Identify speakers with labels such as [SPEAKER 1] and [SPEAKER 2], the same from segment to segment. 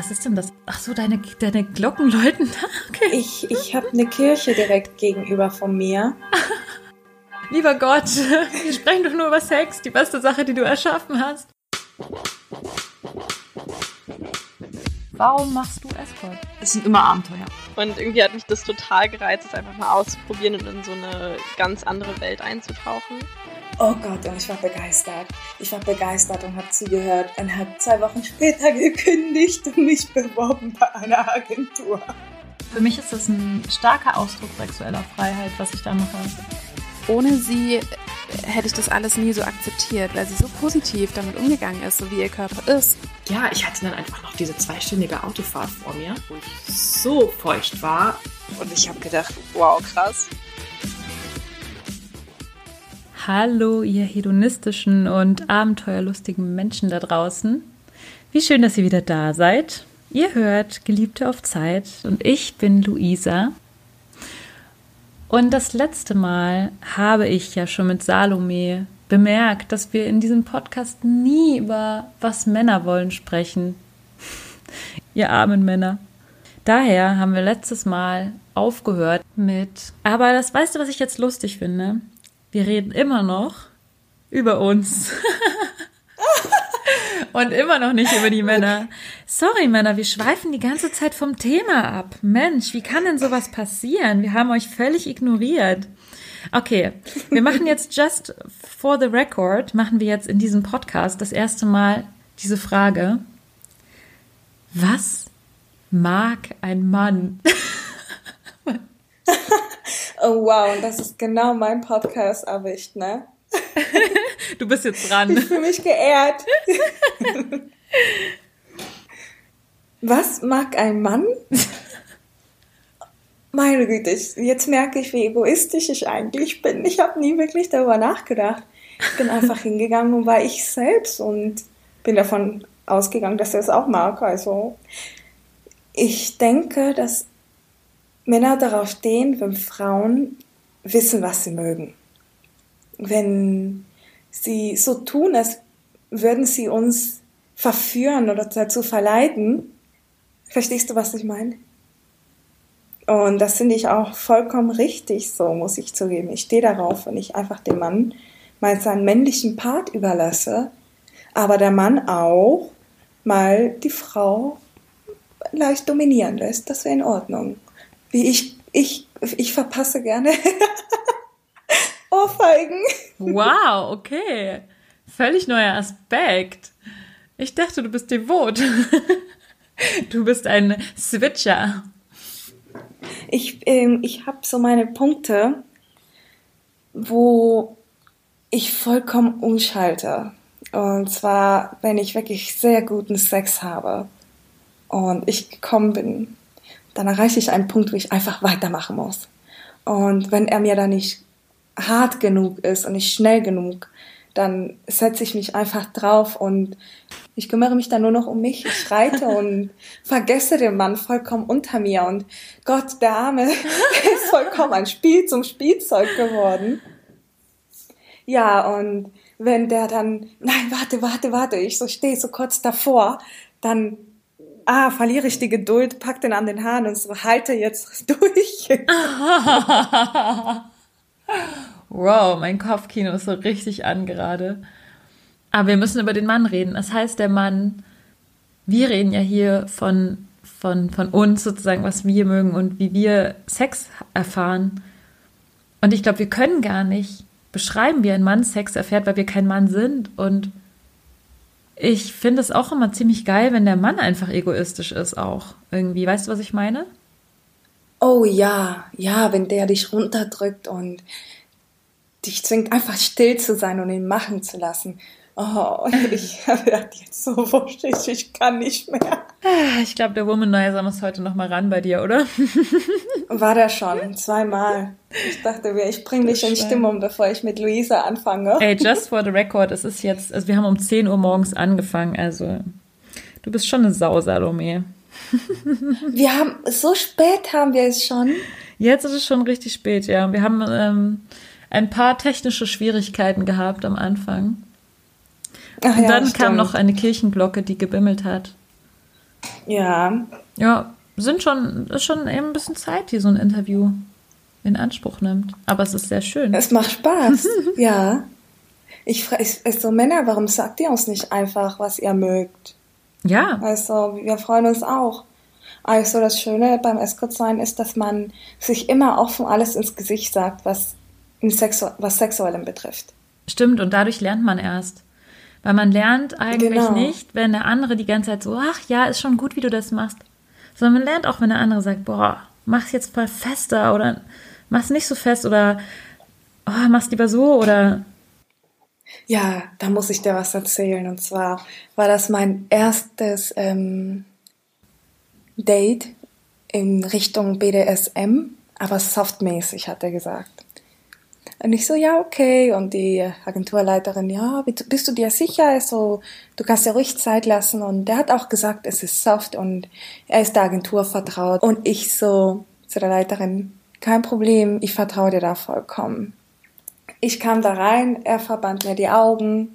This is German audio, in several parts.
[SPEAKER 1] Was ist denn das? Ach so, deine, deine Glocken läuten da?
[SPEAKER 2] Okay. Ich, ich habe eine Kirche direkt gegenüber von mir.
[SPEAKER 1] Lieber Gott, wir sprechen doch nur über Sex, die beste Sache, die du erschaffen hast. Warum machst du Escort?
[SPEAKER 3] Es sind immer Abenteuer.
[SPEAKER 4] Und irgendwie hat mich das total gereizt, es einfach mal auszuprobieren und in so eine ganz andere Welt einzutauchen.
[SPEAKER 2] Oh Gott, und ich war begeistert. Ich war begeistert und habe zugehört und habe zwei Wochen später gekündigt und mich beworben bei einer Agentur.
[SPEAKER 1] Für mich ist das ein starker Ausdruck sexueller Freiheit, was ich da mache
[SPEAKER 5] ohne sie hätte ich das alles nie so akzeptiert, weil sie so positiv damit umgegangen ist, so wie ihr Körper ist.
[SPEAKER 3] Ja, ich hatte dann einfach noch diese zweistündige Autofahrt vor mir, wo ich so feucht war.
[SPEAKER 4] Und ich habe gedacht, wow, krass.
[SPEAKER 1] Hallo, ihr hedonistischen und abenteuerlustigen Menschen da draußen. Wie schön, dass ihr wieder da seid. Ihr hört Geliebte auf Zeit und ich bin Luisa und das letzte Mal habe ich ja schon mit Salome bemerkt, dass wir in diesem Podcast nie über was Männer wollen sprechen. Ihr armen Männer. Daher haben wir letztes Mal aufgehört mit. Aber das weißt du, was ich jetzt lustig finde? Wir reden immer noch über uns. Und immer noch nicht über die Männer. Sorry, Männer, wir schweifen die ganze Zeit vom Thema ab. Mensch, wie kann denn sowas passieren? Wir haben euch völlig ignoriert. Okay, wir machen jetzt just for the record, machen wir jetzt in diesem Podcast das erste Mal diese Frage. Was mag ein Mann?
[SPEAKER 2] oh wow, und das ist genau mein Podcast erwischt, ne?
[SPEAKER 1] Du bist jetzt dran.
[SPEAKER 2] Ich fühle mich geehrt. Was mag ein Mann? Meine Güte, jetzt merke ich, wie egoistisch ich eigentlich bin. Ich habe nie wirklich darüber nachgedacht. Ich bin einfach hingegangen und war ich selbst und bin davon ausgegangen, dass er es auch mag. Also ich denke, dass Männer darauf stehen, wenn Frauen wissen, was sie mögen wenn sie so tun, als würden sie uns verführen oder dazu verleiten. Verstehst du, was ich meine? Und das finde ich auch vollkommen richtig, so muss ich zugeben. Ich stehe darauf, wenn ich einfach dem Mann mal seinen männlichen Part überlasse, aber der Mann auch mal die Frau leicht dominieren lässt. Das wäre in Ordnung. Wie ich, ich, ich verpasse gerne Ohrfeigen.
[SPEAKER 1] Wow, okay. Völlig neuer Aspekt. Ich dachte, du bist devot. Du bist ein Switcher.
[SPEAKER 2] Ich, ähm, ich habe so meine Punkte, wo ich vollkommen umschalte. Und zwar, wenn ich wirklich sehr guten Sex habe und ich gekommen bin, dann erreiche ich einen Punkt, wo ich einfach weitermachen muss. Und wenn er mir da nicht hart genug ist und nicht schnell genug, dann setze ich mich einfach drauf und ich kümmere mich dann nur noch um mich. Ich reite und vergesse den Mann vollkommen unter mir und Gott, der Arme ist vollkommen ein Spiel zum Spielzeug geworden. Ja, und wenn der dann, nein, warte, warte, warte, ich so stehe so kurz davor, dann ah, verliere ich die Geduld, pack den an den Haaren und so halte jetzt durch.
[SPEAKER 1] Wow, mein Kopfkino ist so richtig an gerade. Aber wir müssen über den Mann reden. Das heißt, der Mann, wir reden ja hier von, von, von uns sozusagen, was wir mögen und wie wir Sex erfahren. Und ich glaube, wir können gar nicht beschreiben, wie ein Mann Sex erfährt, weil wir kein Mann sind. Und ich finde es auch immer ziemlich geil, wenn der Mann einfach egoistisch ist, auch irgendwie. Weißt du, was ich meine?
[SPEAKER 2] Oh ja, ja, wenn der dich runterdrückt und dich zwingt, einfach still zu sein und ihn machen zu lassen. Oh, ich werde jetzt so wuschig, ich kann nicht mehr.
[SPEAKER 1] Ah, ich glaube, der Womanizer muss heute noch mal ran bei dir, oder?
[SPEAKER 2] War der schon, zweimal. Ich dachte mir, ich bringe dich in Stimmung, bevor ich mit Luisa anfange.
[SPEAKER 1] Ey, just for the record, es ist jetzt, also wir haben um 10 Uhr morgens angefangen, also du bist schon eine Sau, Salome.
[SPEAKER 2] Wir haben, so spät haben wir es schon.
[SPEAKER 1] Jetzt ist es schon richtig spät, ja. Wir haben ähm, ein paar technische Schwierigkeiten gehabt am Anfang. Ach, und dann ja, kam noch eine Kirchenglocke, die gebimmelt hat.
[SPEAKER 2] Ja.
[SPEAKER 1] Ja, sind schon, ist schon eben ein bisschen Zeit, die so ein Interview in Anspruch nimmt. Aber es ist sehr schön.
[SPEAKER 2] Es macht Spaß. ja. Ich frage so Männer, warum sagt ihr uns nicht einfach, was ihr mögt?
[SPEAKER 1] Ja.
[SPEAKER 2] Also, wir freuen uns auch. Also, das Schöne beim Escort sein ist, dass man sich immer offen alles ins Gesicht sagt, was, Sexu was Sexuellem betrifft.
[SPEAKER 1] Stimmt, und dadurch lernt man erst. Weil man lernt eigentlich
[SPEAKER 2] Genau.
[SPEAKER 1] nicht, wenn der andere die ganze Zeit so, ach ja, ist schon gut, wie du das machst. Sondern man lernt auch, wenn der andere sagt, boah, mach's jetzt mal fester oder mach's nicht so fest oder oh, mach's lieber so oder
[SPEAKER 2] Ja, da muss ich dir was erzählen. Und zwar war das mein erstes ähm, Date in Richtung BDSM, aber softmäßig, hat er gesagt. Und ich so, ja, okay. Und die Agenturleiterin, ja, bist du dir sicher? Also, du kannst dir ruhig Zeit lassen. Und der hat auch gesagt, es ist soft und er ist der Agentur vertraut. Und ich so zu der Leiterin, kein Problem, ich vertraue dir da vollkommen. Ich kam da rein, er verband mir die Augen,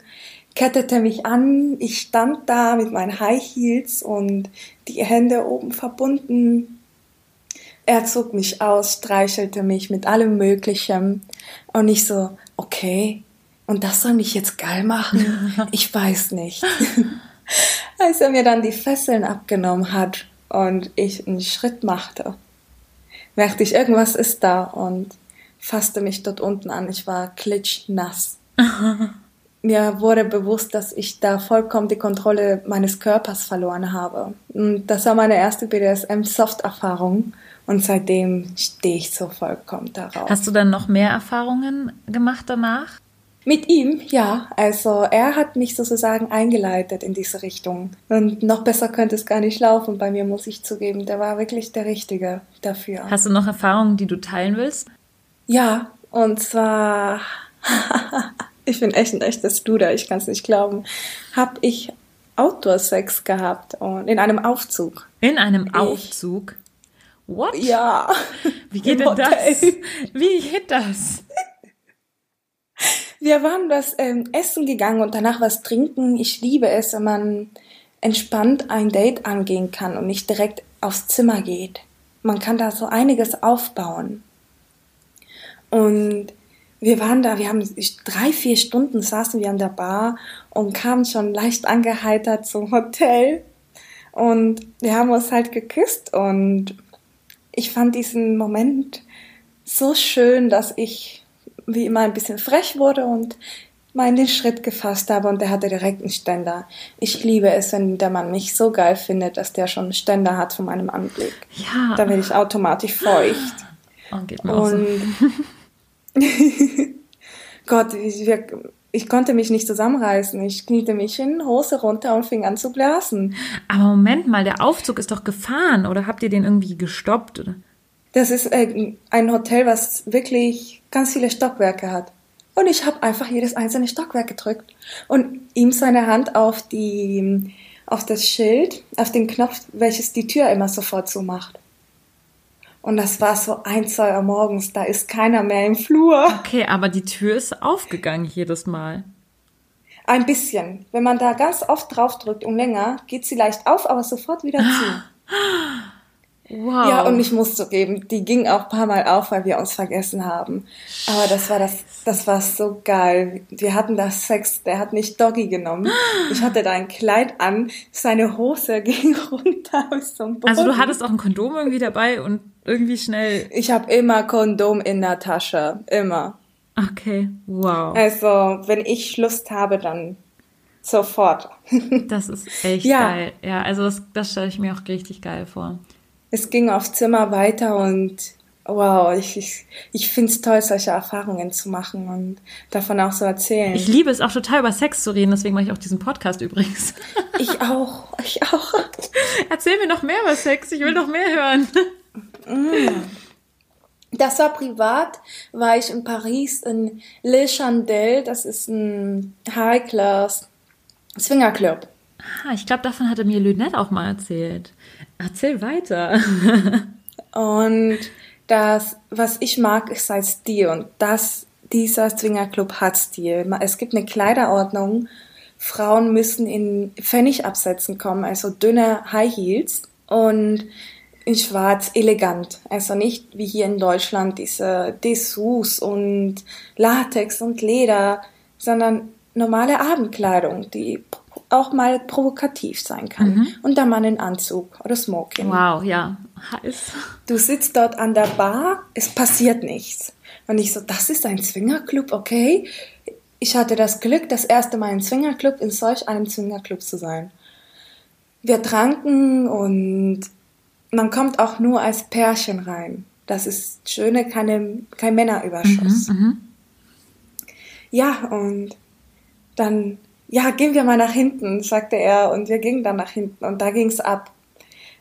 [SPEAKER 2] kettete mich an, ich stand da mit meinen High Heels und die Hände oben verbunden. Er zog mich aus, streichelte mich mit allem Möglichen und ich so, okay, und das soll mich jetzt geil machen? Ich weiß nicht. Als er mir dann die Fesseln abgenommen hat und ich einen Schritt machte, merkte ich, irgendwas ist da und fasste mich dort unten an. Ich war klitschnass. Mir wurde bewusst, dass ich da vollkommen die Kontrolle meines Körpers verloren habe. Und das war meine erste BDSM-Soft-Erfahrung. Und seitdem stehe ich so vollkommen darauf.
[SPEAKER 1] hast du dann noch mehr Erfahrungen gemacht danach?
[SPEAKER 2] Mit ihm, ja. Also er hat mich sozusagen eingeleitet in diese Richtung. Und noch besser könnte es gar nicht laufen. Bei mir muss ich zugeben, der war wirklich der Richtige dafür.
[SPEAKER 1] Hast du noch Erfahrungen, die du teilen willst?
[SPEAKER 2] Ja, und zwar, ich bin echt ein echtes Duder, ich kann es nicht glauben, habe ich Outdoor-Sex gehabt und in einem Aufzug.
[SPEAKER 1] In einem Aufzug? What?
[SPEAKER 2] Ja.
[SPEAKER 1] Wie geht denn das? Wie geht das?
[SPEAKER 2] Wir waren was ähm, essen gegangen und danach was trinken. Ich liebe es, wenn man entspannt ein Date angehen kann und nicht direkt aufs Zimmer geht. Man kann da so einiges aufbauen. Und wir waren da, wir haben drei, vier Stunden saßen wir an der Bar und kamen schon leicht angeheitert zum Hotel. Und wir haben uns halt geküsst und ich fand diesen Moment so schön, dass ich wie immer ein bisschen frech wurde und mal in den Schritt gefasst habe und der hatte direkt einen Ständer. Ich liebe es, wenn der Mann mich so geil findet, dass der schon einen Ständer hat von meinem Anblick.
[SPEAKER 1] Ja.
[SPEAKER 2] Da werde ich automatisch feucht.
[SPEAKER 1] Oh, geht mir auch so.
[SPEAKER 2] Und Gott, wir- ich konnte mich nicht zusammenreißen. Ich kniete mich hin, Hose runter und fing an zu blasen.
[SPEAKER 1] Aber Moment mal, der Aufzug ist doch gefahren oder habt ihr den irgendwie gestoppt? Oder?
[SPEAKER 2] Das ist äh, ein Hotel, was wirklich ganz viele Stockwerke hat. Und ich habe einfach jedes einzelne Stockwerk gedrückt und ihm seine Hand auf die auf das Schild, auf den Knopf, welches die Tür immer sofort zumacht. Und das war so ein, zwei Uhr morgens, da ist keiner mehr im Flur.
[SPEAKER 1] Okay, aber die Tür ist aufgegangen jedes Mal.
[SPEAKER 2] Ein bisschen. Wenn man da ganz oft draufdrückt und länger, geht sie leicht auf, aber sofort wieder zu.
[SPEAKER 1] Wow.
[SPEAKER 2] Ja, und ich muss zugeben, die ging auch ein paar Mal auf, weil wir uns vergessen haben. Aber das war das, das war so geil. Wir hatten da Sex, der hat mich Doggy genommen. Ich hatte da ein Kleid an, seine Hose ging runter bis zum Boden.
[SPEAKER 1] Also du hattest auch ein Kondom irgendwie dabei und irgendwie schnell.
[SPEAKER 2] ich habe immer Kondom in der Tasche, immer.
[SPEAKER 1] Okay, wow.
[SPEAKER 2] Also, wenn ich Lust habe, dann sofort.
[SPEAKER 1] Das ist echt
[SPEAKER 2] Ja.
[SPEAKER 1] geil. Ja, also das, das stelle ich mir auch richtig geil vor.
[SPEAKER 2] Es ging auf Zimmer weiter und wow, ich, ich, ich finde es toll, solche Erfahrungen zu machen und davon auch so erzählen.
[SPEAKER 1] Ich liebe es auch total über Sex zu reden, deswegen mache ich auch diesen Podcast übrigens.
[SPEAKER 2] Ich auch, ich auch.
[SPEAKER 1] Erzähl mir noch mehr über Sex, ich will noch mehr hören.
[SPEAKER 2] Das war privat, war ich in Paris in Le Chandelle, das ist ein High-Class Swingerclub.
[SPEAKER 1] Ah, ich glaube, davon hatte mir Lynette auch mal erzählt. Erzähl weiter.
[SPEAKER 2] Und das, was ich mag, ist sein Stil und das, dieser Swingerclub hat Stil. Es gibt eine Kleiderordnung Frauen müssen in Pfennigabsätzen kommen, also dünne High Heels und in schwarz elegant. Also nicht wie hier in Deutschland diese Dessous und Latex und Leder, sondern normale Abendkleidung, die auch mal provokativ sein kann.
[SPEAKER 1] Mhm.
[SPEAKER 2] Und dann mal einen Anzug oder Smoking.
[SPEAKER 1] Wow, ja, heiß.
[SPEAKER 2] Du sitzt dort an der Bar, es passiert nichts. Und ich so, das ist ein Swingerclub, okay. Ich hatte das Glück, das erste Mal im Swingerclub, in solch einem Swingerclub zu sein. Wir tranken und man kommt auch nur als Pärchen rein. Das ist schöne, keine, kein Männerüberschuss.
[SPEAKER 1] Mhm.
[SPEAKER 2] Ja, und dann, ja, gehen wir mal nach hinten, sagte er, und wir gingen dann nach hinten und da ging's ab.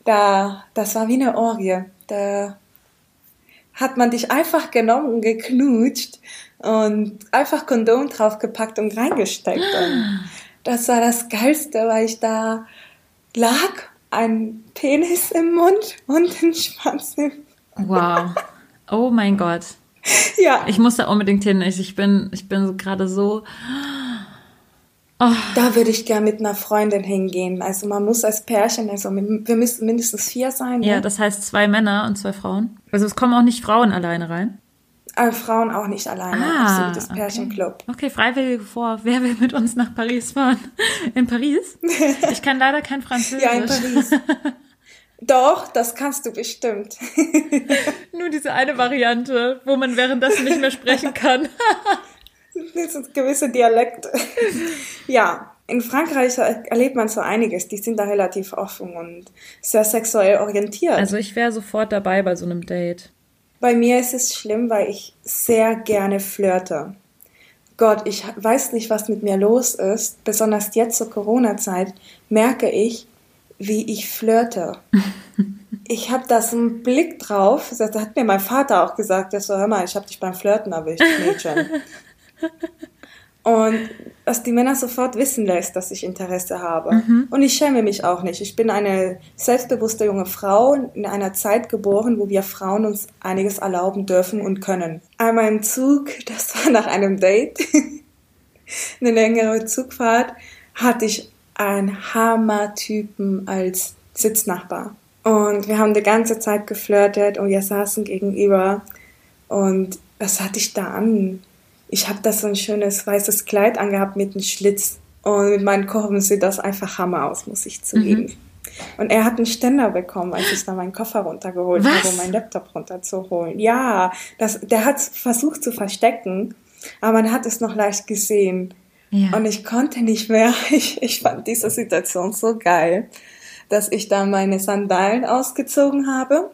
[SPEAKER 2] Da, das war wie eine Orgie. Da hat man dich einfach genommen und geknutscht und einfach Kondom draufgepackt und reingesteckt. Und das war das Geilste, weil ich da lag, ein Penis im Mund und ein Schwanz im
[SPEAKER 1] Wow. Oh mein Gott.
[SPEAKER 2] Ja,
[SPEAKER 1] Ich muss da unbedingt hin. Ich bin, ich bin gerade so.
[SPEAKER 2] Da würde ich gern mit einer Freundin hingehen. Also man muss als Pärchen, also wir müssen mindestens vier sein.
[SPEAKER 1] Ja,
[SPEAKER 2] ne?
[SPEAKER 1] das heißt zwei Männer und zwei Frauen. Also es kommen auch nicht Frauen alleine rein.
[SPEAKER 2] Aber Frauen auch nicht alleine.
[SPEAKER 1] Ah,
[SPEAKER 2] Absolutes
[SPEAKER 1] okay.
[SPEAKER 2] Pärchenclub.
[SPEAKER 1] Okay, Freiwillige vor. Wer will mit uns nach Paris fahren? In Paris? Ich kann leider kein Französisch.
[SPEAKER 2] Ja, in Paris. Doch, das kannst du bestimmt.
[SPEAKER 1] Nur diese eine Variante, wo man währenddessen nicht mehr sprechen kann.
[SPEAKER 2] Das sind gewisse Dialekte. Ja, in Frankreich erlebt man so einiges. Die sind da relativ offen und sehr sexuell orientiert.
[SPEAKER 1] Also ich wäre sofort dabei bei so einem Date.
[SPEAKER 2] Bei mir ist es schlimm, weil ich sehr gerne flirte. Gott, ich weiß nicht, was mit mir los ist. Besonders jetzt zur Corona-Zeit merke ich, wie ich flirte. Ich habe da so einen Blick drauf. Das hat mir mein Vater auch gesagt. Der so, hör mal, ich habe dich beim Flirten erwischt, Mädchen. Und dass die Männer sofort wissen lässt, dass ich Interesse habe. Und ich schäme mich auch nicht. Ich bin eine selbstbewusste junge Frau in einer Zeit geboren, wo wir Frauen uns einiges erlauben dürfen und können. Einmal im Zug, das war nach einem Date, eine längere Zugfahrt, hatte ich einen Hammer-Typen als Sitznachbar. Und wir haben die ganze Zeit geflirtet und wir saßen gegenüber. Und was hatte ich da an? Ich habe da so ein schönes weißes Kleid angehabt mit einem Schlitz. Und mit meinen Kurven sieht das einfach Hammer aus, muss ich zugeben. Und er hat einen Ständer bekommen, als ich da meinen Koffer runtergeholt
[SPEAKER 1] Was?
[SPEAKER 2] habe, um meinen Laptop runterzuholen. Ja, das, der hat versucht zu verstecken, aber man hat es noch leicht gesehen.
[SPEAKER 1] Ja.
[SPEAKER 2] Und ich konnte nicht mehr. Ich, ich fand diese Situation so geil, dass ich da meine Sandalen ausgezogen habe,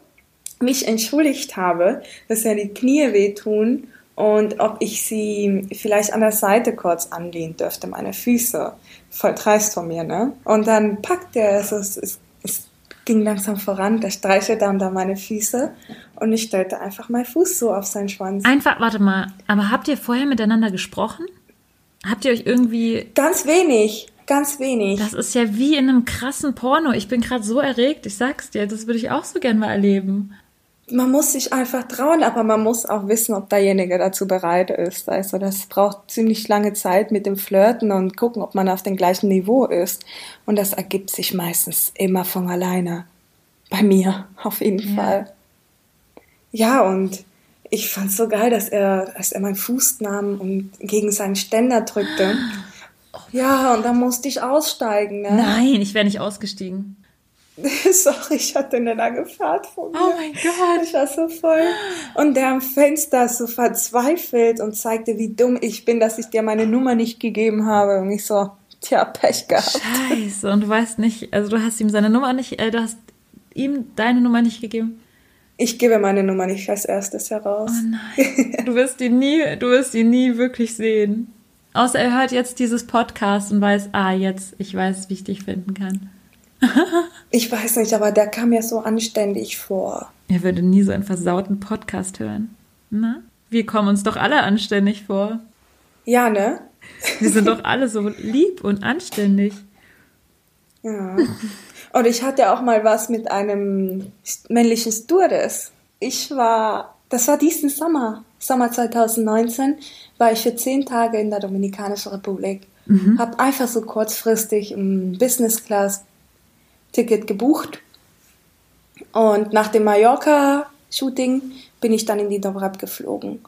[SPEAKER 2] mich entschuldigt habe, dass ja die Knie wehtun und ob ich sie vielleicht an der Seite kurz anlehnen dürfte, meine Füße. Voll dreist von mir, ne? Und dann packt er, also es, es, es ging langsam voran, der streichelte dann da meine Füße und ich stellte einfach meinen Fuß so auf seinen Schwanz.
[SPEAKER 1] Einfach, warte mal, aber habt ihr vorher miteinander gesprochen? Habt ihr euch irgendwie.
[SPEAKER 2] Ganz wenig, ganz wenig.
[SPEAKER 1] Das ist ja wie in einem krassen Porno. Ich bin gerade so erregt, ich sag's dir, das würde ich auch so gern mal erleben.
[SPEAKER 2] Man muss sich einfach trauen, aber man muss auch wissen, ob derjenige dazu bereit ist. Also das braucht ziemlich lange Zeit mit dem Flirten und gucken, ob man auf dem gleichen Niveau ist. Und das ergibt sich meistens immer von alleine. Bei mir, auf jeden
[SPEAKER 1] Ja.
[SPEAKER 2] Fall. Ja, und ich fand's so geil, dass er, dass er meinen Fuß nahm und gegen seinen Ständer drückte. Ja, und dann musste ich aussteigen. Ne?
[SPEAKER 1] Nein, ich wäre nicht ausgestiegen.
[SPEAKER 2] Sorry, ich hatte eine lange Fahrt vor mir.
[SPEAKER 1] Oh mein Gott.
[SPEAKER 2] Ich war so voll. Und der am Fenster so verzweifelt und zeigte, wie dumm ich bin, dass ich dir meine Nummer nicht gegeben habe. Und ich so, tja, Pech gehabt.
[SPEAKER 1] Scheiße, und du weißt nicht, also du hast ihm seine Nummer nicht, äh, du hast ihm deine Nummer nicht gegeben.
[SPEAKER 2] Ich gebe meine Nummer nicht als erstes heraus.
[SPEAKER 1] Oh nein. Du wirst ihn nie, du wirst ihn nie wirklich sehen. Außer er hört jetzt dieses Podcast und weiß, ah, jetzt, ich weiß, wie ich dich finden kann.
[SPEAKER 2] Ich weiß nicht, aber der kam mir so anständig vor.
[SPEAKER 1] Er würde nie so einen versauten Podcast hören. Na? Wir kommen uns doch alle anständig vor.
[SPEAKER 2] Ja, ne?
[SPEAKER 1] Wir sind doch alle so lieb und anständig.
[SPEAKER 2] Ja. Und ich hatte auch mal was mit einem männlichen Stewardess. Ich war, das war diesen Sommer, Sommer 2019, war ich für zehn Tage in der Dominikanischen Republik. Mhm. Habe einfach so kurzfristig ein Business Class Ticket gebucht. Und nach dem Mallorca-Shooting bin ich dann in die Dobrab geflogen.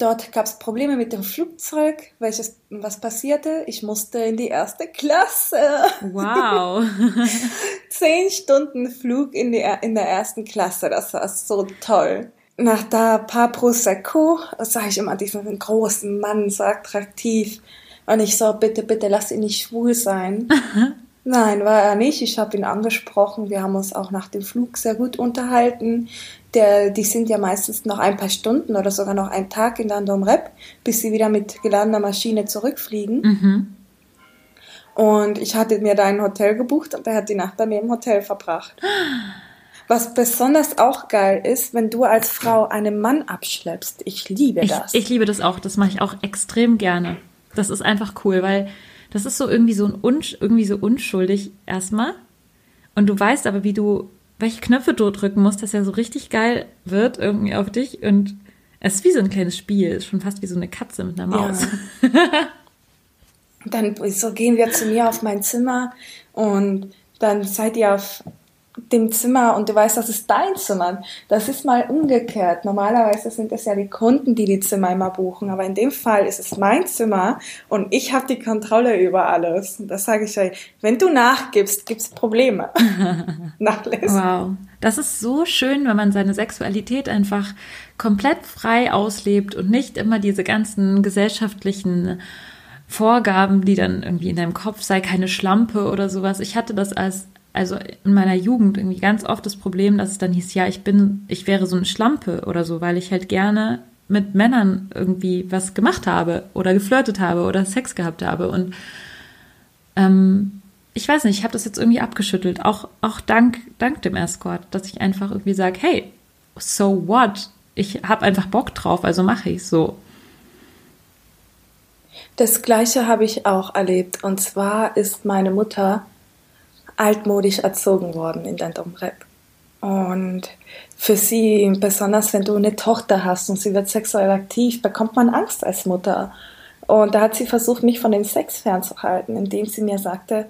[SPEAKER 2] Dort gab es Probleme mit dem Flugzeug. Welches, was passierte? Ich musste in die erste Klasse.
[SPEAKER 1] Wow.
[SPEAKER 2] Zehn Stunden Flug in, die, in der ersten Klasse. Das war so toll. Nach da paar Prosecco sah ich immer diesen großen Mann, so attraktiv. Und ich so, bitte, bitte, lass ihn nicht schwul sein. Nein, war er nicht. Ich habe ihn angesprochen. Wir haben uns auch nach dem Flug sehr gut unterhalten. Der, die sind ja meistens noch ein paar Stunden oder sogar noch einen Tag in Landom Rep, bis sie wieder mit geladener Maschine zurückfliegen. Mhm. Und ich hatte mir da ein Hotel gebucht und er hat die Nacht bei mir im Hotel verbracht. Was besonders auch geil ist, wenn du als Frau einen Mann abschleppst. Ich liebe das.
[SPEAKER 1] Ich, ich liebe das auch. Das mache ich auch extrem gerne. Das ist einfach cool, weil das ist so irgendwie so ein Unsch irgendwie so unschuldig erstmal. Und du weißt aber, wie du, welche Knöpfe du drücken musst, dass er so richtig geil wird irgendwie auf dich. Und es ist wie so ein kleines Spiel, ist schon fast wie so eine Katze mit einer Maus.
[SPEAKER 2] Ja. dann so gehen wir zu mir auf mein Zimmer und dann seid ihr auf dem Zimmer und du weißt, das ist dein Zimmer. Das ist mal umgekehrt. Normalerweise sind es ja die Kunden, die die Zimmer immer buchen, aber in dem Fall ist es mein Zimmer und ich habe die Kontrolle über alles. Und das sage ich euch. Wenn du nachgibst, gibt es Probleme.
[SPEAKER 1] Nachlesen. Wow. Das ist so schön, wenn man seine Sexualität einfach komplett frei auslebt und nicht immer diese ganzen gesellschaftlichen Vorgaben, die dann irgendwie in deinem Kopf sei, keine Schlampe oder sowas. Ich hatte das als also in meiner Jugend irgendwie ganz oft das Problem, dass es dann hieß, ja, ich bin, ich wäre so eine Schlampe oder so, weil ich halt gerne mit Männern irgendwie was gemacht habe oder geflirtet habe oder Sex gehabt habe. Und ähm, ich weiß nicht, ich habe das jetzt irgendwie abgeschüttelt, auch, auch dank, dank dem Escort, dass ich einfach irgendwie sage, hey, so what? Ich habe einfach Bock drauf, also mache ich so.
[SPEAKER 2] Das gleiche habe ich auch erlebt. Und zwar ist meine Mutter altmodisch erzogen worden in der Domrep. Und für sie, besonders wenn du eine Tochter hast und sie wird sexuell aktiv, bekommt man Angst als Mutter. Und da hat sie versucht, mich von dem Sex fernzuhalten, indem sie mir sagte,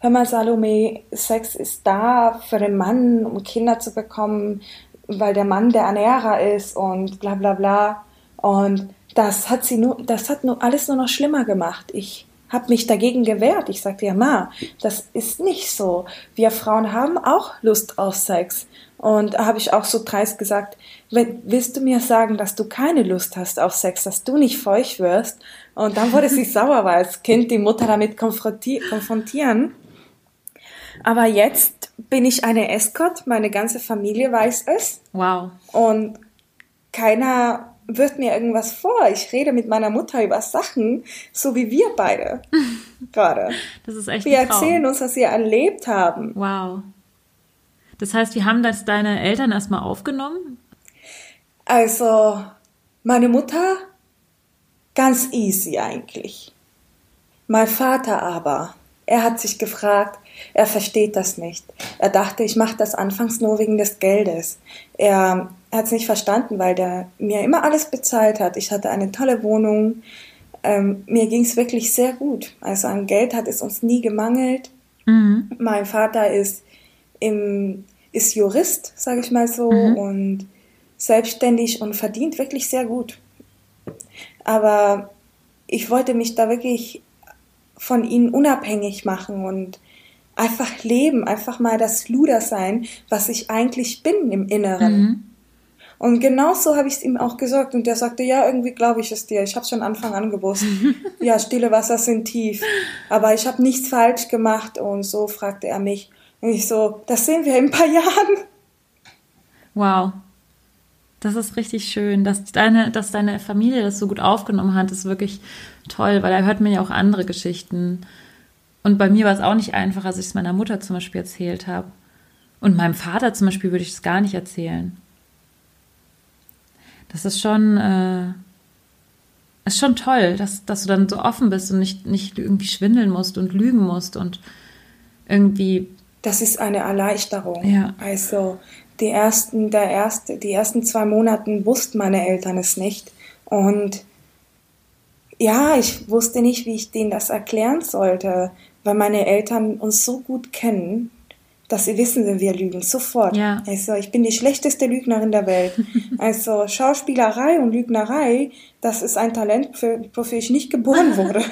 [SPEAKER 2] hör mal Salome, Sex ist da für den Mann, um Kinder zu bekommen, weil der Mann der Ernährer ist und bla bla bla. Und das hat sie nur, das hat nur alles nur noch schlimmer gemacht. Ich habe mich dagegen gewehrt. Ich sagte ja, Ma, das ist nicht so. Wir Frauen haben auch Lust auf Sex. Und da habe ich auch so dreist gesagt, willst du mir sagen, dass du keine Lust hast auf Sex, dass du nicht feucht wirst? Und dann wurde sie sauer, weil als Kind die Mutter damit konfrontieren. Aber jetzt bin ich eine Escort, meine ganze Familie weiß es.
[SPEAKER 1] Wow.
[SPEAKER 2] Und keiner wirft mir irgendwas vor. Ich rede mit meiner Mutter über Sachen, so wie wir beide gerade.
[SPEAKER 1] Das ist echt
[SPEAKER 2] Wir erzählen uns, was wir erlebt haben.
[SPEAKER 1] Wow. Das heißt, wie haben das deine Eltern erstmal aufgenommen?
[SPEAKER 2] Also, meine Mutter, ganz easy eigentlich. Mein Vater aber, er hat sich gefragt, er versteht das nicht. Er dachte, ich mache das anfangs nur wegen des Geldes. Er hat es nicht verstanden, weil der mir immer alles bezahlt hat. Ich hatte eine tolle Wohnung. Ähm, mir ging es wirklich sehr gut. Also an Geld hat es uns nie gemangelt. Mhm. Mein Vater ist, im, ist Jurist, sage ich mal so, mhm. und selbstständig und verdient wirklich sehr gut. Aber ich wollte mich da wirklich von ihnen unabhängig machen und einfach leben, einfach mal das Luder sein, was ich eigentlich bin im Inneren. Mhm. Und genau so habe ich es ihm auch gesagt. Und der sagte, ja, irgendwie glaube ich es dir. Ich habe schon Anfang an gewusst. ja, stille Wasser sind tief. Aber ich habe nichts falsch gemacht. Und so fragte er mich. Und ich so, das sehen wir in ein paar Jahren.
[SPEAKER 1] Wow. Das ist richtig schön, dass deine, dass deine Familie das so gut aufgenommen hat, ist wirklich toll, weil da hört man ja auch andere Geschichten. Und bei mir war es auch nicht einfach, als ich es meiner Mutter zum Beispiel erzählt habe. Und meinem Vater zum Beispiel würde ich es gar nicht erzählen. Das ist schon, äh, ist schon toll, dass, dass du dann so offen bist und nicht, nicht irgendwie schwindeln musst und lügen musst und irgendwie.
[SPEAKER 2] Das ist eine Erleichterung.
[SPEAKER 1] Ja.
[SPEAKER 2] Also die ersten, der erste, die ersten zwei Monaten wussten meine Eltern es nicht. Und ja, ich wusste nicht, wie ich denen das erklären sollte, weil meine Eltern uns so gut kennen, dass sie wissen, wenn wir lügen, sofort.
[SPEAKER 1] Ja.
[SPEAKER 2] Also ich bin die schlechteste Lügnerin der Welt. also Schauspielerei und Lügnerei, das ist ein Talent, für, wofür ich nicht geboren wurde.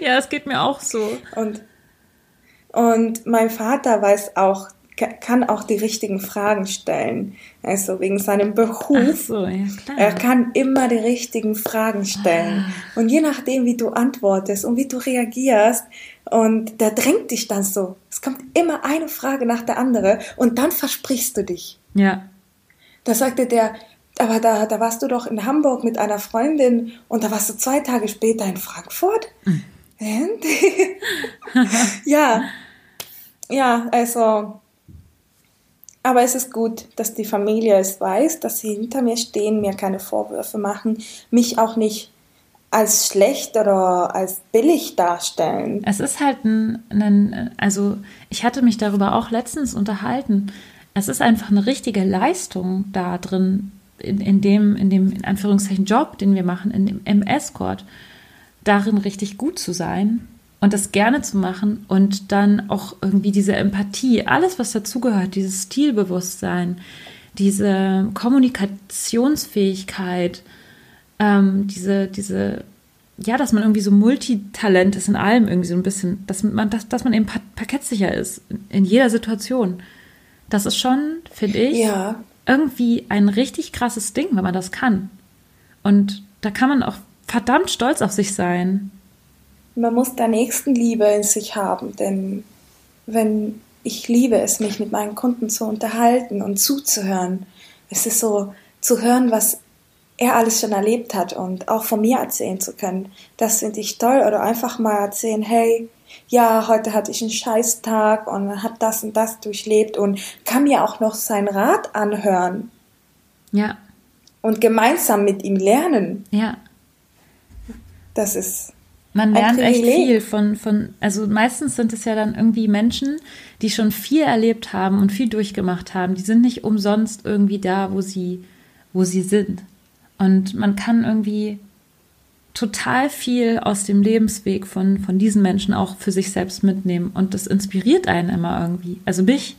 [SPEAKER 1] ja, es geht mir auch so.
[SPEAKER 2] Und, und mein Vater weiß auch, kann auch die richtigen Fragen stellen. Also wegen seinem Beruf.
[SPEAKER 1] So, ja,
[SPEAKER 2] er kann immer die richtigen Fragen stellen.
[SPEAKER 1] Ah.
[SPEAKER 2] Und je nachdem, wie du antwortest und wie du reagierst, und der drängt dich dann so. Es kommt immer eine Frage nach der andere und dann versprichst du dich.
[SPEAKER 1] Ja.
[SPEAKER 2] Da sagte der, aber da, da warst du doch in Hamburg mit einer Freundin und da warst du zwei Tage später in Frankfurt? Mhm. ja. Ja, also aber es ist gut, dass die Familie es weiß, dass sie hinter mir stehen, mir keine Vorwürfe machen, mich auch nicht als schlecht oder als billig darstellen.
[SPEAKER 1] Es ist halt ein, ein, also ich hatte mich darüber auch letztens unterhalten. Es ist einfach eine richtige Leistung da drin, in, in dem, in dem, in Anführungszeichen, Job, den wir machen, in dem, im Escort, darin richtig gut zu sein und das gerne zu machen und dann auch irgendwie diese Empathie, alles, was dazugehört, dieses Stilbewusstsein, diese Kommunikationsfähigkeit, ähm, diese, diese, ja, dass man irgendwie so Multitalent ist in allem irgendwie so ein bisschen, dass man, dass, dass man eben parkettsicher ist in jeder Situation. Das ist schon, finde ich,
[SPEAKER 2] ja.
[SPEAKER 1] irgendwie ein richtig krasses Ding, wenn man das kann. Und da kann man auch verdammt stolz auf sich sein
[SPEAKER 2] man muss da Nächstenliebe in sich haben, denn wenn ich liebe es, mich mit meinen Kunden zu unterhalten und zuzuhören, es ist so zu hören, was er alles schon erlebt hat und auch von mir erzählen zu können. Das finde ich toll oder einfach mal erzählen, hey, ja, heute hatte ich einen Scheißtag und hat das und das durchlebt und kann mir auch noch sein Rat anhören.
[SPEAKER 1] Ja.
[SPEAKER 2] Und gemeinsam mit ihm lernen.
[SPEAKER 1] Ja.
[SPEAKER 2] Das ist
[SPEAKER 1] man lernt echt viel von, von, also meistens sind es ja dann irgendwie Menschen, die schon viel erlebt haben und viel durchgemacht haben. Die sind nicht umsonst irgendwie da, wo sie, wo sie sind. Und man kann irgendwie total viel aus dem Lebensweg von, von diesen Menschen auch für sich selbst mitnehmen. Und das inspiriert einen immer irgendwie. Also mich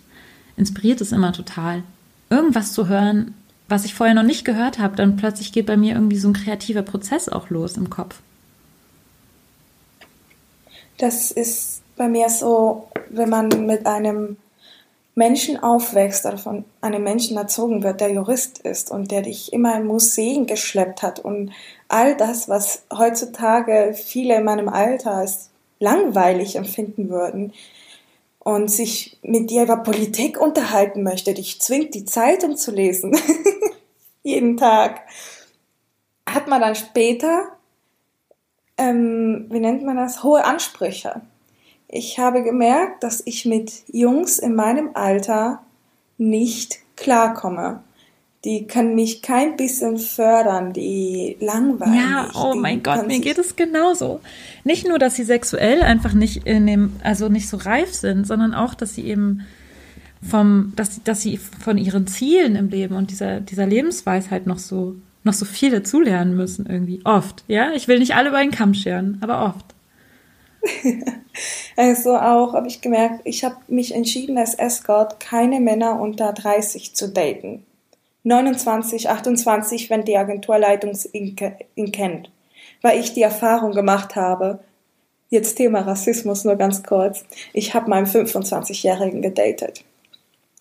[SPEAKER 1] inspiriert es immer total. Irgendwas zu hören, was ich vorher noch nicht gehört habe, dann plötzlich geht bei mir irgendwie so ein kreativer Prozess auch los im Kopf.
[SPEAKER 2] Das ist bei mir so, wenn man mit einem Menschen aufwächst oder von einem Menschen erzogen wird, der Jurist ist und der dich immer in Museen geschleppt hat und all das, was heutzutage viele in meinem Alter als langweilig empfinden würden und sich mit dir über Politik unterhalten möchte, dich zwingt, die Zeitung zu lesen, jeden Tag, hat man dann später ähm, wie nennt man das, hohe Ansprüche. Ich habe gemerkt, dass ich mit Jungs in meinem Alter nicht klarkomme. Die können mich kein bisschen fördern, die langweilig.
[SPEAKER 1] Ja, oh mein Gott, mir geht es genauso. Nicht nur, dass sie sexuell einfach nicht in dem, also nicht so reif sind, sondern auch, dass sie eben vom, dass, dass sie von ihren Zielen im Leben und dieser, dieser Lebensweisheit noch so noch so viel dazulernen müssen irgendwie. Oft, ja. Ich will nicht alle über einen Kamm scheren, aber oft.
[SPEAKER 2] also auch habe ich gemerkt, ich habe mich entschieden als Escort, keine Männer unter 30 zu daten. 29, 28, wenn die Agenturleitung ihn kennt. Weil ich die Erfahrung gemacht habe, jetzt Thema Rassismus nur ganz kurz, ich habe meinen 25-Jährigen gedatet.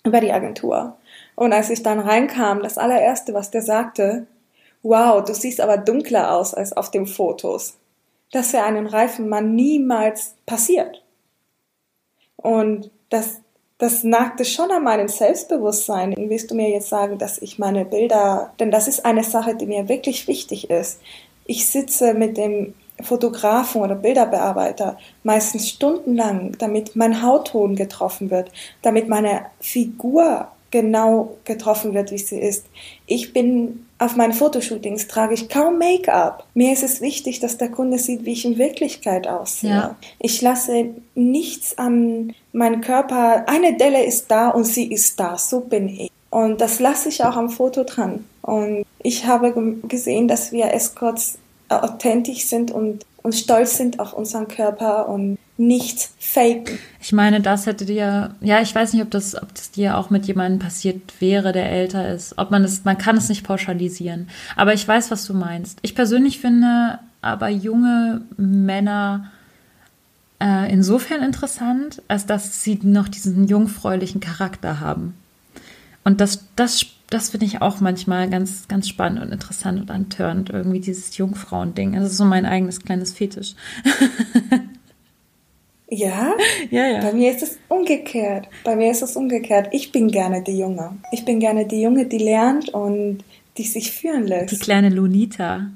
[SPEAKER 2] Über die Agentur. Und als ich dann reinkam, das allererste, was der sagte, wow, du siehst aber dunkler aus als auf den Fotos. Das wäre einem reifen Mann niemals passiert. Und das, das nagte schon an meinem Selbstbewusstsein. Willst du mir jetzt sagen, dass ich meine Bilder, denn das ist eine Sache, die mir wirklich wichtig ist. Ich sitze mit dem Fotografen oder Bilderbearbeiter meistens stundenlang, damit mein Hautton getroffen wird, damit meine Figur genau getroffen wird, wie sie ist. Ich bin auf meinen Fotoshootings trage ich kaum Make-up. Mir ist es wichtig, dass der Kunde sieht, wie ich in Wirklichkeit aussehe. Ja. Ich lasse nichts an meinen Körper. Eine Delle ist da und sie ist da. So bin ich. Und das lasse ich auch am Foto dran. Und ich habe gesehen, dass wir Escorts authentisch sind und, und stolz sind auf unseren Körper und nichts faken.
[SPEAKER 1] Ich meine, das hätte dir, ja, ich weiß nicht, ob das, ob das dir auch mit jemandem passiert wäre, der älter ist. Ob man es, man kann es nicht pauschalisieren. Aber ich weiß, was du meinst. Ich persönlich finde aber junge Männer äh, insofern interessant, als dass sie noch diesen jungfräulichen Charakter haben. Und das, das, das finde ich auch manchmal ganz, ganz spannend und interessant und antörend, irgendwie dieses Jungfrauending. Das ist so mein eigenes kleines Fetisch.
[SPEAKER 2] Ja?
[SPEAKER 1] Ja, ja.
[SPEAKER 2] Bei mir ist es umgekehrt. Bei mir ist es umgekehrt. Ich bin gerne die Junge. Ich bin gerne die Junge, die lernt und die sich führen lässt.
[SPEAKER 1] Die kleine Lolita.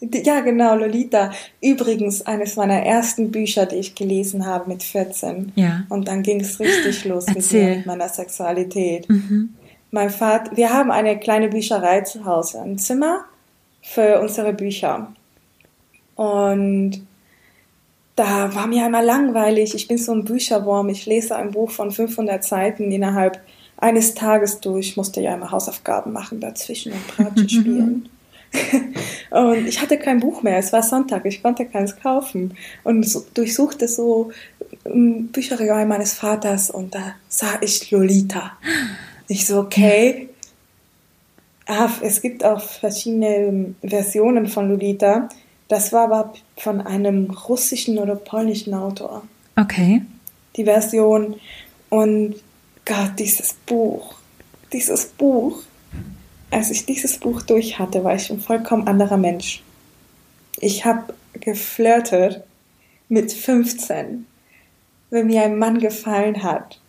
[SPEAKER 2] Ja, genau, Lolita. Übrigens eines meiner ersten Bücher, die ich gelesen habe mit 14.
[SPEAKER 1] Ja.
[SPEAKER 2] Und dann ging es richtig los mit, mir, mit meiner Sexualität.
[SPEAKER 1] Mhm.
[SPEAKER 2] Mein Vater, wir haben eine kleine Bücherei zu Hause, ein Zimmer für unsere Bücher. Und da war mir einmal langweilig. Ich bin so ein Bücherwurm. Ich lese ein Buch von 500 Seiten innerhalb eines Tages durch. Musste ja immer Hausaufgaben machen dazwischen und Bratsche spielen. und ich hatte kein Buch mehr. Es war Sonntag. Ich konnte keins kaufen. Und so, durchsuchte so ein Bücherregal meines Vaters und da sah ich Lolita. Ich so, okay. Ah, es gibt auch verschiedene Versionen von Lolita. Das war aber von einem russischen oder polnischen Autor,
[SPEAKER 1] Okay.
[SPEAKER 2] die Version. Und Gott, dieses Buch, dieses Buch, als ich dieses Buch durch hatte, war ich ein vollkommen anderer Mensch. Ich habe geflirtet mit 15. Wenn mir ein Mann gefallen hat,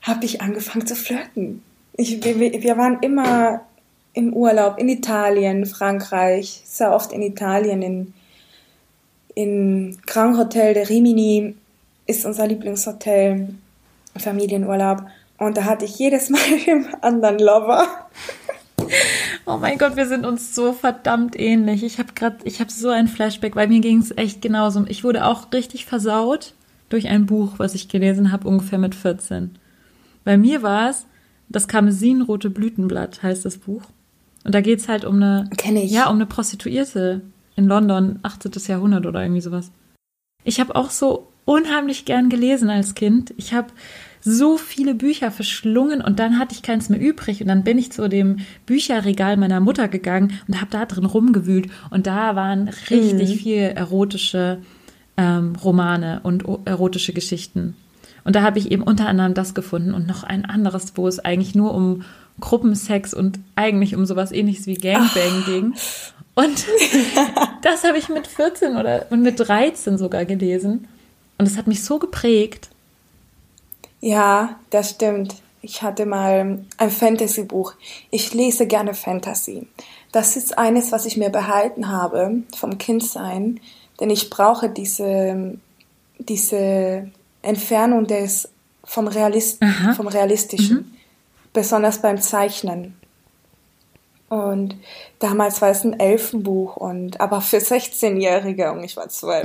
[SPEAKER 2] habe ich angefangen zu flirten. Ich, wir, wir waren immer im Urlaub in Italien, Frankreich, sehr oft in Italien, in, in Grand Hotel de Rimini ist unser Lieblingshotel, Familienurlaub. Und da hatte ich jedes Mal einen anderen Lover.
[SPEAKER 1] Oh mein Gott, wir sind uns so verdammt ähnlich. Ich habe gerade, ich habe so ein Flashback, weil mir ging es echt genauso. Ich wurde auch richtig versaut durch ein Buch, was ich gelesen habe, ungefähr mit 14. Bei mir war es das Karmesinrote Blütenblatt, heißt das Buch. Und da geht es halt um eine,
[SPEAKER 2] Kenne ich.
[SPEAKER 1] ja, um eine Prostituierte in London, 18. Jahrhundert oder irgendwie sowas. Ich habe auch so unheimlich gern gelesen als Kind. Ich habe so viele Bücher verschlungen und dann hatte ich keins mehr übrig und dann bin ich zu dem Bücherregal meiner Mutter gegangen und habe da drin rumgewühlt und da waren richtig viel erotische ähm, Romane und erotische Geschichten. Und da habe ich eben unter anderem das gefunden und noch ein anderes, wo es eigentlich nur um Gruppensex und eigentlich um sowas ähnliches wie Gangbang ging. Und das habe ich mit 14 oder und mit 13 sogar gelesen. Und es hat mich so geprägt.
[SPEAKER 2] Ja, das stimmt. Ich hatte mal ein Fantasy-Buch. Ich lese gerne Fantasy. Das ist eines, was ich mir behalten habe vom Kindsein, denn ich brauche diese, diese Entfernung des, vom, Realist,
[SPEAKER 1] Aha.
[SPEAKER 2] vom Realistischen, besonders beim Zeichnen. Und damals war es ein Elfenbuch und aber für 16-Jährige und ich war zwölf.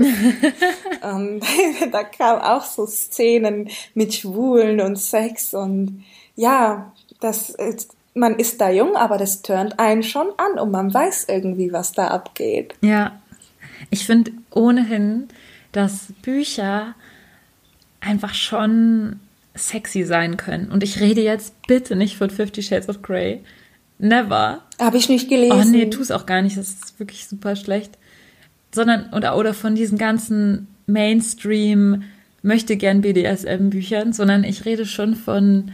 [SPEAKER 2] und da kamen auch so Szenen mit Schwulen und Sex und ja, das ist, man ist da jung, aber das turnt einen schon an und man weiß irgendwie, was da abgeht.
[SPEAKER 1] Ja, ich finde ohnehin, dass Bücher einfach schon sexy sein können. Und ich rede jetzt bitte nicht von Fifty Shades of Grey. Never.
[SPEAKER 2] Habe ich nicht gelesen.
[SPEAKER 1] Oh nee, tu es auch gar nicht. Das ist wirklich super schlecht. Sondern, oder, oder von diesen ganzen Mainstream möchte gern BDSM-Büchern, sondern ich rede schon von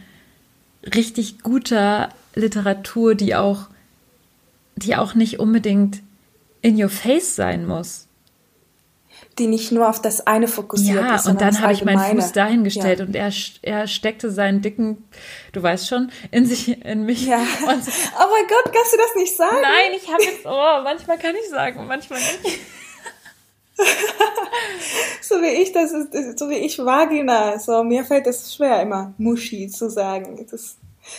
[SPEAKER 1] richtig guter Literatur, die auch, die auch nicht unbedingt in your face sein muss.
[SPEAKER 2] Die nicht nur auf das eine fokussiert
[SPEAKER 1] Ja,
[SPEAKER 2] ist,
[SPEAKER 1] und
[SPEAKER 2] sondern
[SPEAKER 1] dann habe ich meinen. Fuß dahingestellt
[SPEAKER 2] Ja.
[SPEAKER 1] und er, er steckte seinen dicken, du weißt schon, in sich, in mich.
[SPEAKER 2] Ja.
[SPEAKER 1] Und
[SPEAKER 2] Oh mein Gott, kannst du das nicht sagen?
[SPEAKER 1] nein, ich habe jetzt, oh, manchmal kann ich sagen, manchmal nicht.
[SPEAKER 2] So wie ich, das ist, so wie ich Vagina. So, mir fällt es schwer, immer Muschi zu sagen. Das,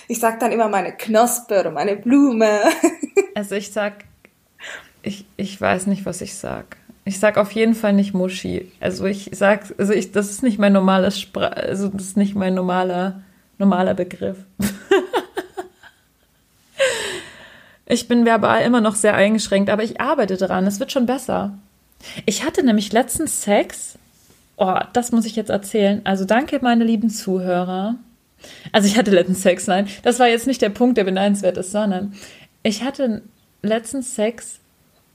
[SPEAKER 2] ich sag dann immer meine Knospe oder meine Blume.
[SPEAKER 1] Also ich sag, ich, ich weiß nicht, was ich sag. Ich sag auf jeden Fall nicht Muschi. Also ich sag, also ich, das ist nicht mein normales Spra also das ist nicht mein normaler, normaler Begriff. Ich bin verbal immer noch sehr eingeschränkt, aber ich arbeite daran. Es wird schon besser. Ich hatte nämlich letztens Sex. Oh, das muss ich jetzt erzählen. Also danke, meine lieben Zuhörer. Also ich hatte letztens Sex, nein. Das war jetzt nicht der Punkt, der beneidenswert ist, sondern ich hatte letztens Sex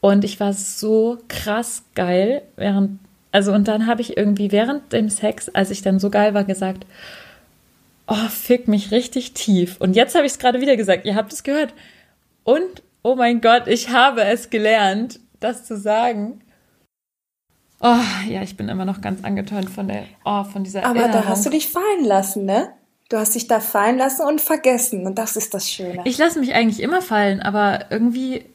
[SPEAKER 1] und ich war so krass geil, während, also und dann habe ich irgendwie während dem Sex, als ich dann so geil war, gesagt, oh, fick mich richtig tief. Und jetzt habe ich es gerade wieder gesagt, ihr habt es gehört. Und, oh mein Gott, ich habe es gelernt, das zu sagen. Oh, ja, ich bin immer noch ganz angetönt von der, oh, von dieser
[SPEAKER 2] Aber
[SPEAKER 1] Erinnerung.
[SPEAKER 2] da hast du dich fallen lassen, ne? Du hast dich da fallen lassen und vergessen. Und das ist das Schöne.
[SPEAKER 1] Ich lasse mich eigentlich immer fallen, aber irgendwie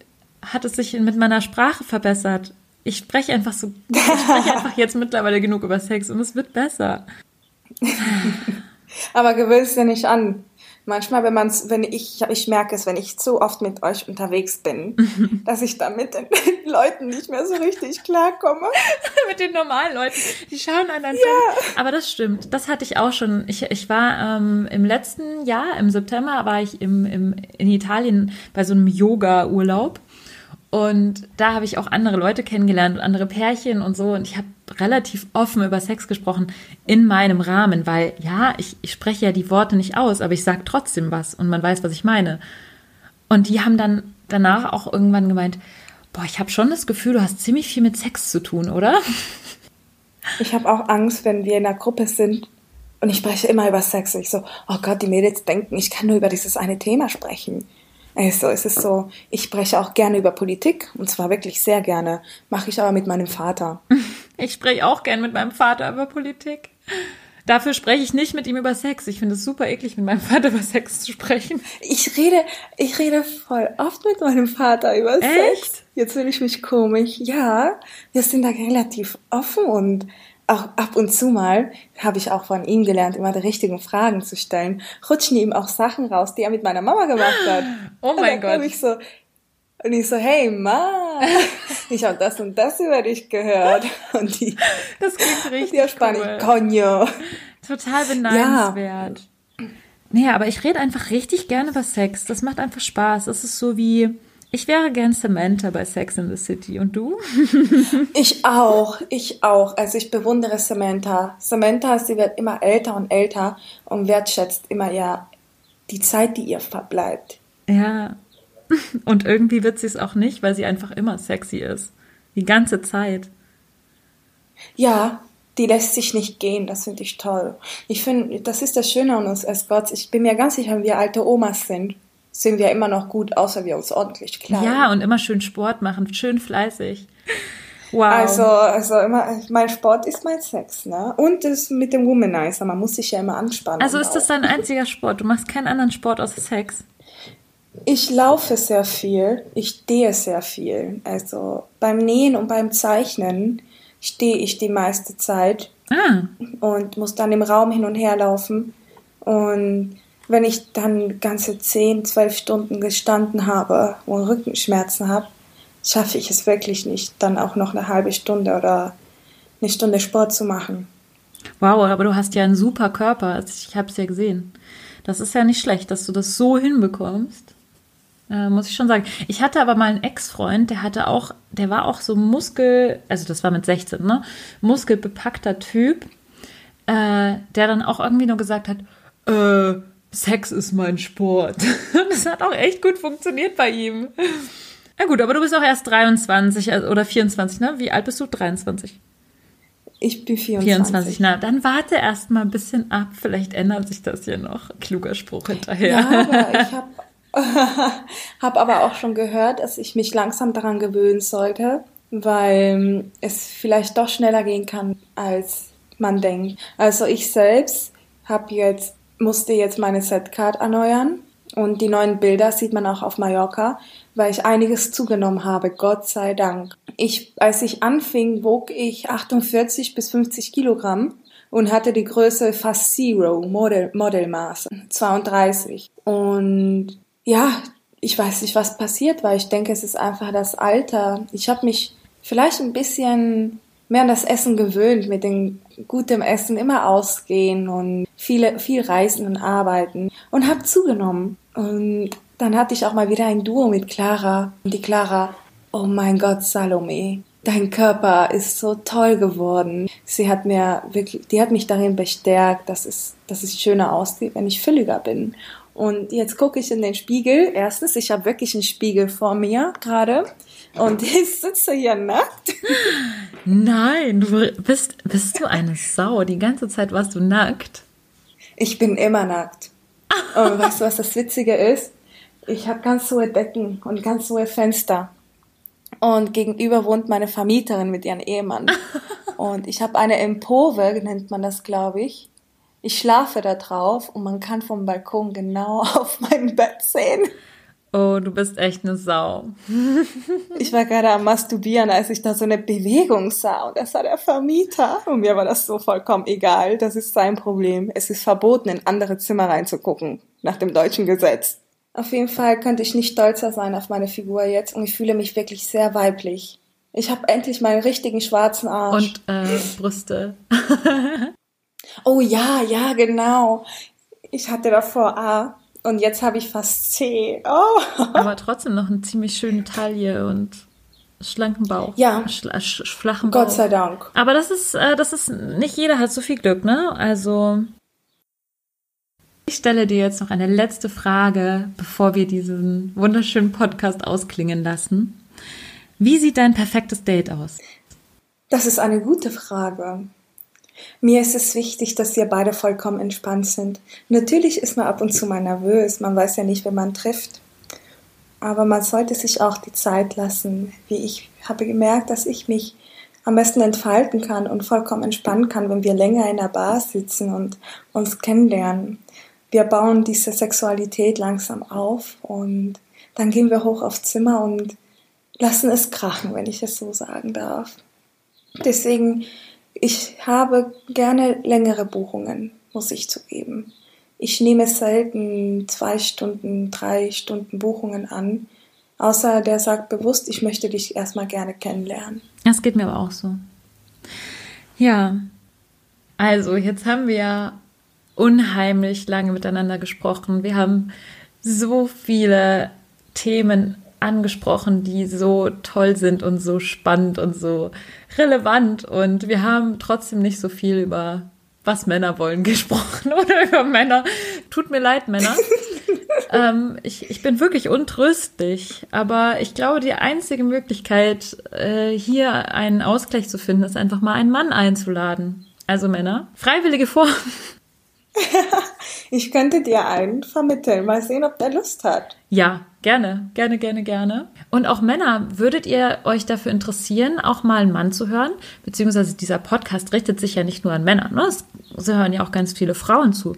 [SPEAKER 1] hat es sich mit meiner Sprache verbessert. Ich spreche einfach so, ich spreche einfach jetzt mittlerweile genug über Sex und es wird besser.
[SPEAKER 2] Aber gewöhnst dir nicht an. Manchmal, wenn man's, wenn ich, ich merke es, wenn ich zu oft mit euch unterwegs bin, dass ich dann mit den Leuten nicht mehr so richtig klarkomme.
[SPEAKER 1] mit den normalen Leuten, die schauen an einen ja. Aber das stimmt, das hatte ich auch schon. Ich, ich war ähm, im letzten Jahr, im September, war ich im, im, in Italien bei so einem Yoga-Urlaub. Und da habe ich auch andere Leute kennengelernt und andere Pärchen und so. Und ich habe relativ offen über Sex gesprochen in meinem Rahmen, weil ja, ich, ich spreche ja die Worte nicht aus, aber ich sage trotzdem was und man weiß, was ich meine. Und die haben dann danach auch irgendwann gemeint, boah, ich habe schon das Gefühl, du hast ziemlich viel mit Sex zu tun, oder?
[SPEAKER 2] Ich habe auch Angst, wenn wir in einer Gruppe sind und ich spreche immer über Sex. Ich so, oh Gott, die Mädels denken, ich kann nur über dieses eine Thema sprechen. Also es ist so, ich spreche auch gerne über Politik und zwar wirklich sehr gerne. Mache ich aber mit meinem Vater.
[SPEAKER 1] Ich spreche auch gerne mit meinem Vater über Politik. Dafür spreche ich nicht mit ihm über Sex. Ich finde es super eklig, mit meinem Vater über Sex zu sprechen.
[SPEAKER 2] Ich rede, ich rede voll oft mit meinem Vater über Echt? Sex. Jetzt fühle ich mich komisch. Ja, wir sind da relativ offen und auch ab und zu mal habe ich auch von ihm gelernt, immer die richtigen Fragen zu stellen. Rutschen ihm auch Sachen raus, die er mit meiner Mama gemacht hat.
[SPEAKER 1] Oh mein Gott.
[SPEAKER 2] Ich so, und ich so, hey Ma, ich habe das und das über dich gehört. Und die,
[SPEAKER 1] das klingt richtig
[SPEAKER 2] die Spanisch, cool. Coño.
[SPEAKER 1] Total beneidenswert. Ja. Nee, aber ich rede einfach richtig gerne über Sex. Das macht einfach Spaß. Es ist so wie, ich wäre gern Samantha bei Sex in the City. Und du?
[SPEAKER 2] ich auch, ich auch. Also ich bewundere Samantha. Samantha, sie wird immer älter und älter und wertschätzt immer ja die Zeit, die ihr verbleibt.
[SPEAKER 1] Ja. Und irgendwie wird sie es auch nicht, weil sie einfach immer sexy ist. Die ganze Zeit.
[SPEAKER 2] Ja, die lässt sich nicht gehen. Das finde ich toll. Ich finde, das ist das Schöne an uns als Gott. Ich bin mir ganz sicher, wir alte Omas sind sehen wir immer noch gut, außer wir uns ordentlich kleiden.
[SPEAKER 1] Ja, und immer schön Sport machen, schön fleißig. Wow.
[SPEAKER 2] Also, also immer, mein Sport ist mein Sex, ne? Und das mit dem Womanizer, man muss sich ja immer anspannen.
[SPEAKER 1] Also ist das dein einziger Sport? Du machst keinen anderen Sport außer Sex?
[SPEAKER 2] Ich laufe sehr viel, ich stehe sehr viel. Also beim Nähen und beim Zeichnen stehe ich die meiste Zeit
[SPEAKER 1] ah.
[SPEAKER 2] und muss dann im Raum hin und her laufen. Und wenn ich dann ganze zehn, zwölf Stunden gestanden habe und Rückenschmerzen habe, schaffe ich es wirklich nicht, dann auch noch eine halbe Stunde oder eine Stunde Sport zu machen.
[SPEAKER 1] Wow, aber du hast ja einen super Körper. Also ich habe es ja gesehen. Das ist ja nicht schlecht, dass du das so hinbekommst. Äh, muss ich schon sagen. Ich hatte aber mal einen Ex-Freund, der hatte auch, der war auch so Muskel, also das war mit 16, ne? Muskelbepackter Typ, äh, der dann auch irgendwie nur gesagt hat, äh, Sex ist mein Sport. Das hat auch echt gut funktioniert bei ihm. Na gut, aber du bist auch erst 23 also, oder 24, ne? Wie alt bist du? 23.
[SPEAKER 2] Ich bin 24.
[SPEAKER 1] 24, na, dann warte erst mal ein bisschen ab. Vielleicht ändert sich das hier noch. Kluger Spruch hinterher.
[SPEAKER 2] Ja, aber ich habe hab aber auch schon gehört, dass ich mich langsam daran gewöhnen sollte, weil es vielleicht doch schneller gehen kann, als man denkt. Also ich selbst habe jetzt musste jetzt meine Setcard erneuern und die neuen Bilder sieht man auch auf Mallorca, weil ich einiges zugenommen habe, Gott sei Dank. Ich, als ich anfing, wog ich 48 bis 50 Kilogramm und hatte die Größe fast Zero, Model, Modelmaße, 32. Und ja, ich weiß nicht, was passiert, weil ich denke, es ist einfach das Alter. Ich habe mich vielleicht ein bisschen mehr an das Essen gewöhnt, mit dem gutem Essen immer ausgehen und viele, viel reisen und arbeiten und habe zugenommen. Und Dann hatte ich auch mal wieder ein Duo mit Clara. Und die Clara, oh mein Gott, Salome, dein Körper ist so toll geworden. Sie hat mir wirklich, die hat mich darin bestärkt, dass es, dass es schöner aussieht, wenn ich fülliger bin. Und jetzt gucke ich in den Spiegel. Erstens, ich habe wirklich einen Spiegel vor mir gerade. Und ich sitze hier nackt.
[SPEAKER 1] Nein, du bist, bist du eine Sau. Die ganze Zeit warst du nackt.
[SPEAKER 2] Ich bin immer nackt. Und weißt du, was das Witzige ist? Ich habe ganz hohe Decken und ganz hohe Fenster. Und gegenüber wohnt meine Vermieterin mit ihrem Ehemann. Und ich habe eine Empore, nennt man das, glaube ich. Ich schlafe da drauf und man kann vom Balkon genau auf mein Bett sehen.
[SPEAKER 1] Oh, du bist echt eine Sau.
[SPEAKER 2] ich war gerade am Masturbieren, als ich da so eine Bewegung sah und das war der Vermieter. Und mir war das so vollkommen egal. Das ist sein Problem. Es ist verboten, in andere Zimmer reinzugucken, nach dem deutschen Gesetz. Auf jeden Fall könnte ich nicht stolzer sein auf meine Figur jetzt und ich fühle mich wirklich sehr weiblich. Ich habe endlich meinen richtigen schwarzen Arsch.
[SPEAKER 1] Und äh, Brüste.
[SPEAKER 2] oh ja, ja, genau. Ich hatte davor A und jetzt habe ich fast C. Oh.
[SPEAKER 1] Aber trotzdem noch eine ziemlich schöne Taille und schlanken Bauch.
[SPEAKER 2] Ja.
[SPEAKER 1] Schla flachen Bauch.
[SPEAKER 2] Gott sei Dank.
[SPEAKER 1] Aber das ist, äh, das ist, nicht jeder hat so viel Glück, ne? Also ich stelle dir jetzt noch eine letzte Frage, bevor wir diesen wunderschönen Podcast ausklingen lassen. Wie sieht dein perfektes Date aus?
[SPEAKER 2] Das ist eine gute Frage. Mir ist es wichtig, dass wir beide vollkommen entspannt sind. Natürlich ist man ab und zu mal nervös, man weiß ja nicht, wen man trifft. Aber man sollte sich auch die Zeit lassen. Wie ich habe gemerkt, dass ich mich am besten entfalten kann und vollkommen entspannen kann, wenn wir länger in der Bar sitzen und uns kennenlernen wir bauen diese Sexualität langsam auf und dann gehen wir hoch aufs Zimmer und lassen es krachen, wenn ich es so sagen darf. Deswegen, ich habe gerne längere Buchungen, muss ich zugeben. Ich nehme selten zwei Stunden, drei Stunden Buchungen an, außer der sagt bewusst, ich möchte dich erstmal gerne kennenlernen.
[SPEAKER 1] Das geht mir aber auch so. Ja, also jetzt haben wir unheimlich lange miteinander gesprochen. Wir haben so viele Themen angesprochen, die so toll sind und so spannend und so relevant. Und wir haben trotzdem nicht so viel über was Männer wollen gesprochen oder über Männer. Tut mir leid, Männer. ähm, ich, ich bin wirklich untröstlich, aber ich glaube, die einzige Möglichkeit, äh, hier einen Ausgleich zu finden, ist einfach mal einen Mann einzuladen. Also Männer. Freiwillige Form.
[SPEAKER 2] ich könnte dir einen vermitteln. Mal sehen, ob der Lust hat.
[SPEAKER 1] Ja, gerne, gerne, gerne, gerne. Und auch Männer, würdet ihr euch dafür interessieren, auch mal einen Mann zu hören? Beziehungsweise dieser Podcast richtet sich ja nicht nur an Männer. Ne? Es hören ja auch ganz viele Frauen zu.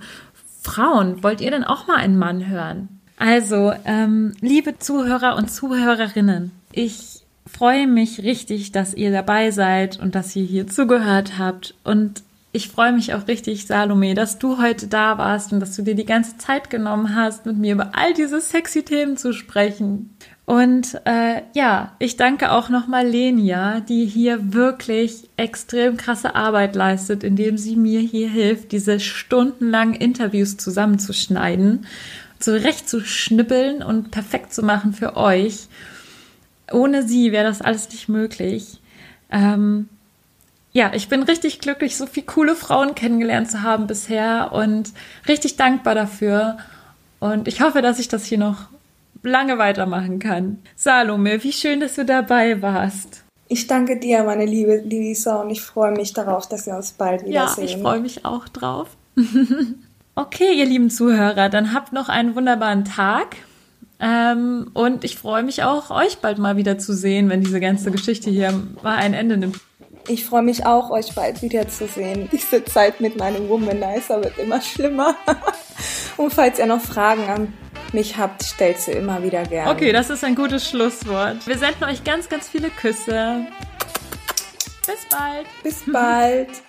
[SPEAKER 1] Frauen, wollt ihr denn auch mal einen Mann hören? Also, ähm, liebe Zuhörer und Zuhörerinnen, ich freue mich richtig, dass ihr dabei seid und dass ihr hier zugehört habt. Und ich freue mich auch richtig, Salome, dass du heute da warst und dass du dir die ganze Zeit genommen hast, mit mir über all diese sexy Themen zu sprechen. Und äh, ja, ich danke auch nochmal Lenia, die hier wirklich extrem krasse Arbeit leistet, indem sie mir hier hilft, diese stundenlangen Interviews zusammenzuschneiden, zurechtzuschnippeln und perfekt zu machen für euch. Ohne sie wäre das alles nicht möglich. Ähm, ja, ich bin richtig glücklich, so viele coole Frauen kennengelernt zu haben bisher und richtig dankbar dafür. Und ich hoffe, dass ich das hier noch lange weitermachen kann. Salome, wie schön, dass du dabei warst.
[SPEAKER 2] Ich danke dir, meine liebe Lisa, und ich freue mich darauf, dass wir uns bald wiedersehen.
[SPEAKER 1] Ja, ich freue mich auch drauf. okay, ihr lieben Zuhörer, dann habt noch einen wunderbaren Tag. Ähm, und ich freue mich auch, euch bald mal wieder zu sehen, wenn diese ganze Geschichte hier mal ein Ende nimmt.
[SPEAKER 2] Ich freue mich auch, euch bald wiederzusehen. Diese Zeit mit meinem Womanizer wird immer schlimmer. Und falls ihr noch Fragen an mich habt, stellt sie immer wieder gerne.
[SPEAKER 1] Okay, das ist ein gutes Schlusswort. Wir senden euch ganz, ganz viele Küsse. Bis bald.
[SPEAKER 2] Bis bald.